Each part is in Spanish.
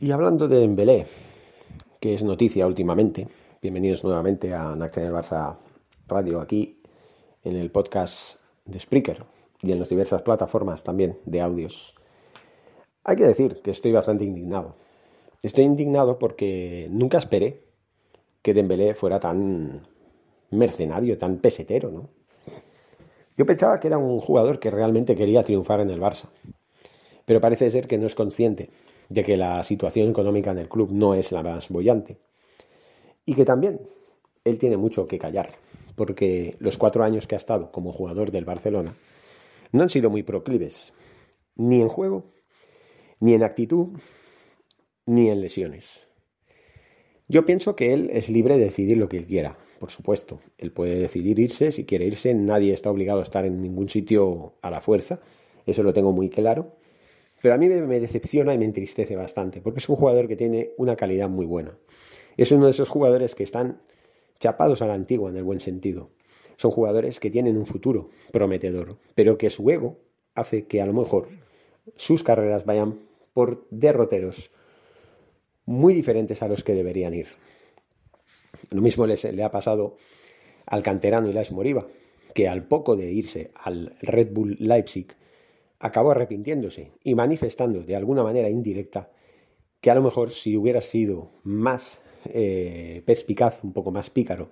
Y hablando de Dembélé, que es noticia últimamente, bienvenidos nuevamente a Nacional Barça Radio aquí en el podcast de Spreaker y en las diversas plataformas también de audios. Hay que decir que estoy bastante indignado. Estoy indignado porque nunca esperé que Dembélé fuera tan mercenario, tan pesetero, ¿no? Yo pensaba que era un jugador que realmente quería triunfar en el Barça, pero parece ser que no es consciente de que la situación económica en el club no es la más bollante. Y que también él tiene mucho que callar, porque los cuatro años que ha estado como jugador del Barcelona no han sido muy proclives, ni en juego, ni en actitud, ni en lesiones. Yo pienso que él es libre de decidir lo que él quiera, por supuesto. Él puede decidir irse, si quiere irse, nadie está obligado a estar en ningún sitio a la fuerza, eso lo tengo muy claro. Pero a mí me decepciona y me entristece bastante, porque es un jugador que tiene una calidad muy buena. Es uno de esos jugadores que están chapados a la antigua en el buen sentido. Son jugadores que tienen un futuro prometedor, pero que su ego hace que a lo mejor sus carreras vayan por derroteros muy diferentes a los que deberían ir. Lo mismo le ha pasado al canterano Ilash Moriba, que al poco de irse al Red Bull Leipzig acabó arrepintiéndose y manifestando de alguna manera indirecta que a lo mejor si hubiera sido más eh, perspicaz, un poco más pícaro,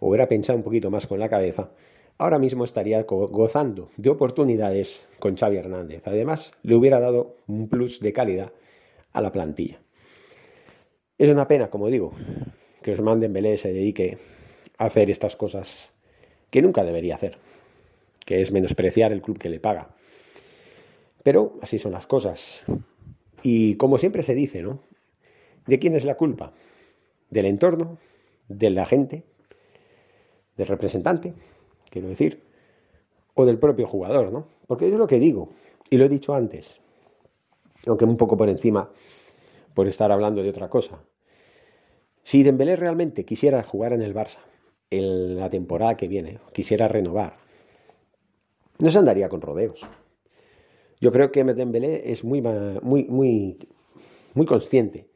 o hubiera pensado un poquito más con la cabeza, ahora mismo estaría gozando de oportunidades con Xavi Hernández. Además, le hubiera dado un plus de calidad a la plantilla. Es una pena, como digo, que Osman Dembélé se dedique a hacer estas cosas que nunca debería hacer, que es menospreciar el club que le paga pero así son las cosas. Y como siempre se dice, ¿no? ¿De quién es la culpa? ¿Del entorno? ¿De la gente? ¿Del representante? Quiero decir. O del propio jugador, ¿no? Porque es lo que digo, y lo he dicho antes, aunque un poco por encima, por estar hablando de otra cosa. Si Dembélé realmente quisiera jugar en el Barça en la temporada que viene, quisiera renovar, no se andaría con rodeos. Yo creo que Dembélé es muy, muy, muy, muy consciente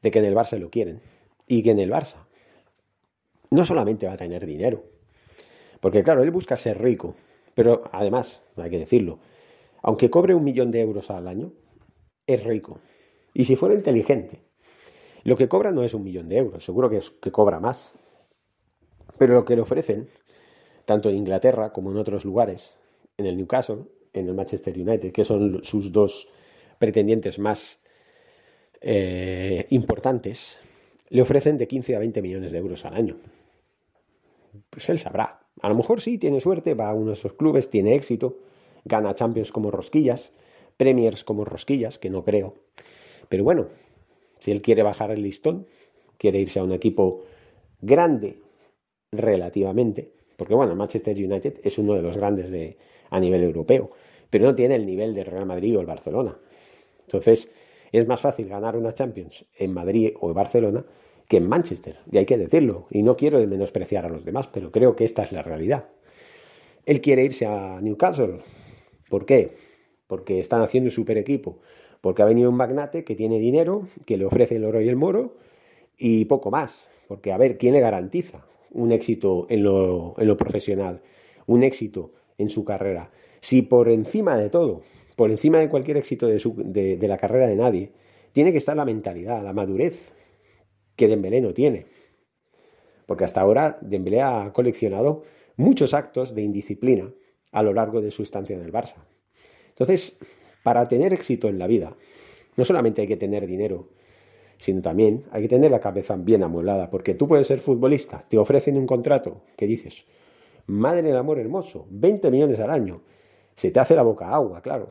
de que en el Barça lo quieren y que en el Barça no solamente va a tener dinero, porque claro, él busca ser rico, pero además, hay que decirlo, aunque cobre un millón de euros al año, es rico. Y si fuera inteligente, lo que cobra no es un millón de euros, seguro que, es, que cobra más. Pero lo que le ofrecen, tanto en Inglaterra como en otros lugares, en el Newcastle, en el Manchester United, que son sus dos pretendientes más eh, importantes, le ofrecen de 15 a 20 millones de euros al año. Pues él sabrá. A lo mejor sí, tiene suerte, va a uno de esos clubes, tiene éxito, gana Champions como rosquillas, Premiers como rosquillas, que no creo. Pero bueno, si él quiere bajar el listón, quiere irse a un equipo grande relativamente, porque bueno, Manchester United es uno de los grandes de, a nivel europeo, pero no tiene el nivel del Real Madrid o el Barcelona. Entonces, es más fácil ganar una Champions en Madrid o en Barcelona que en Manchester, y hay que decirlo, y no quiero menospreciar a los demás, pero creo que esta es la realidad. Él quiere irse a Newcastle. ¿Por qué? Porque están haciendo un super equipo, porque ha venido un magnate que tiene dinero, que le ofrece el oro y el moro, y poco más. Porque, a ver, ¿quién le garantiza un éxito en lo, en lo profesional? Un éxito en su carrera. Si por encima de todo, por encima de cualquier éxito de, de, la carrera de nadie, tiene que estar la mentalidad, la madurez que Dembélé no tiene. Porque hasta ahora Dembélé ha coleccionado muchos actos de indisciplina a lo largo de su estancia en el Barça. Entonces, para tener éxito en la vida, no solamente hay que tener dinero, sino también hay que tener la cabeza bien amueblada, porque tú puedes ser futbolista, te ofrecen un contrato que dices, madre del amor hermoso, 20 millones al año, se te hace la boca agua, claro,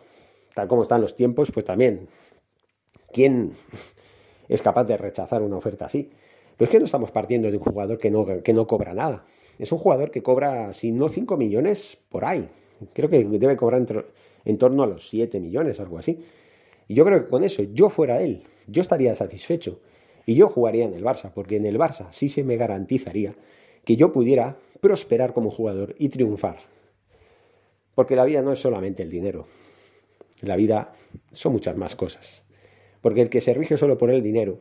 tal como están los tiempos, pues también, ¿quién es capaz de rechazar una oferta así? Pero es que no estamos partiendo de un jugador que no, que no cobra nada, es un jugador que cobra, si no 5 millones, por ahí, creo que debe cobrar en torno a los 7 millones, algo así. Y yo creo que con eso, yo fuera él, yo estaría satisfecho. Y yo jugaría en el Barça, porque en el Barça sí se me garantizaría que yo pudiera prosperar como jugador y triunfar. Porque la vida no es solamente el dinero. La vida son muchas más cosas. Porque el que se rige solo por el dinero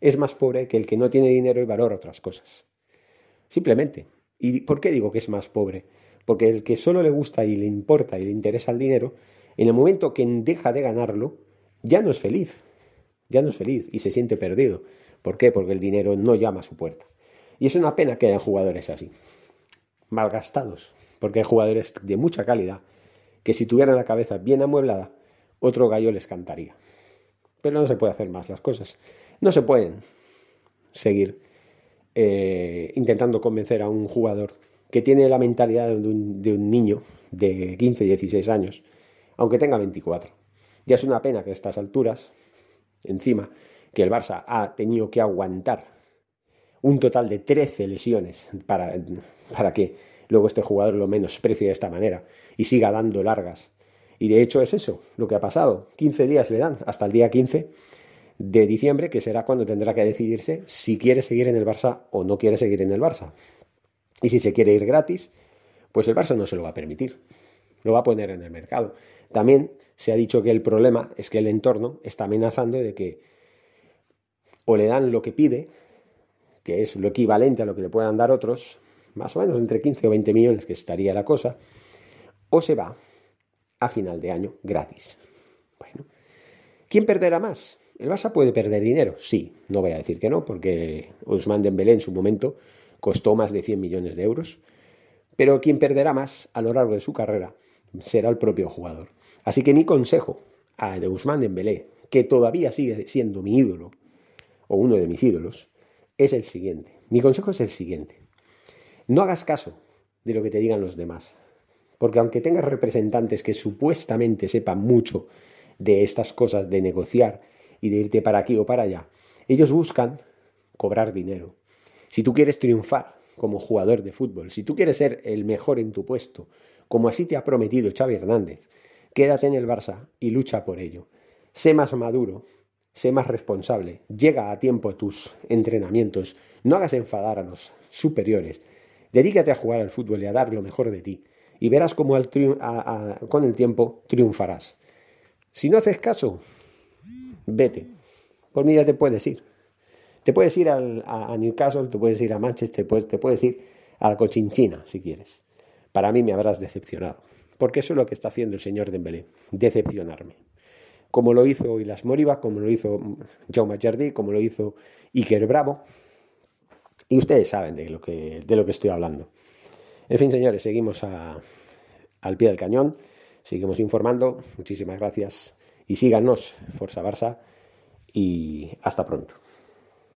es más pobre que el que no tiene dinero y valora otras cosas. Simplemente. ¿Y por qué digo que es más pobre? Porque el que solo le gusta y le importa y le interesa el dinero, en el momento que deja de ganarlo, ya no es feliz, ya no es feliz y se siente perdido. ¿Por qué? Porque el dinero no llama a su puerta. Y es una pena que haya jugadores así, malgastados, porque hay jugadores de mucha calidad que si tuvieran la cabeza bien amueblada, otro gallo les cantaría. Pero no se puede hacer más las cosas. No se pueden seguir eh, intentando convencer a un jugador que tiene la mentalidad de un, de un niño de 15, 16 años, aunque tenga 24. Ya es una pena que a estas alturas, encima, que el Barça ha tenido que aguantar un total de 13 lesiones para, para que luego este jugador lo menosprecie de esta manera y siga dando largas. Y de hecho es eso lo que ha pasado. 15 días le dan, hasta el día 15 de diciembre, que será cuando tendrá que decidirse si quiere seguir en el Barça o no quiere seguir en el Barça. Y si se quiere ir gratis, pues el Barça no se lo va a permitir. Lo va a poner en el mercado. También se ha dicho que el problema es que el entorno está amenazando de que o le dan lo que pide, que es lo equivalente a lo que le puedan dar otros, más o menos entre 15 o 20 millones que estaría la cosa, o se va a final de año gratis. Bueno, ¿quién perderá más? ¿El Barça puede perder dinero? Sí, no voy a decir que no, porque Ousmane Dembélé en su momento costó más de 100 millones de euros, pero quien perderá más a lo largo de su carrera será el propio jugador. Así que mi consejo a de Guzmán Dembélé, que todavía sigue siendo mi ídolo, o uno de mis ídolos, es el siguiente. Mi consejo es el siguiente. No hagas caso de lo que te digan los demás. Porque aunque tengas representantes que supuestamente sepan mucho de estas cosas de negociar y de irte para aquí o para allá, ellos buscan cobrar dinero. Si tú quieres triunfar como jugador de fútbol, si tú quieres ser el mejor en tu puesto, como así te ha prometido Xavi Hernández, quédate en el Barça y lucha por ello. Sé más maduro, sé más responsable, llega a tiempo a tus entrenamientos, no hagas enfadar a los superiores, dedícate a jugar al fútbol y a dar lo mejor de ti, y verás cómo con el tiempo triunfarás. Si no haces caso, vete. Por mí ya te puedes ir. Te puedes ir a, Newcastle, te puedes ir a Manchester, te puedes ir a la Cochinchina si quieres. Para mí me habrás decepcionado. Porque eso es lo que está haciendo el señor Dembélé, decepcionarme. Como lo hizo Ilas Moriba, como lo hizo Jaume Jardí, como lo hizo Iker Bravo. Y ustedes saben de lo que, de lo que estoy hablando. En fin, señores, seguimos al pie del cañón, seguimos informando. Muchísimas gracias y síganos, Forza Barça, y hasta pronto.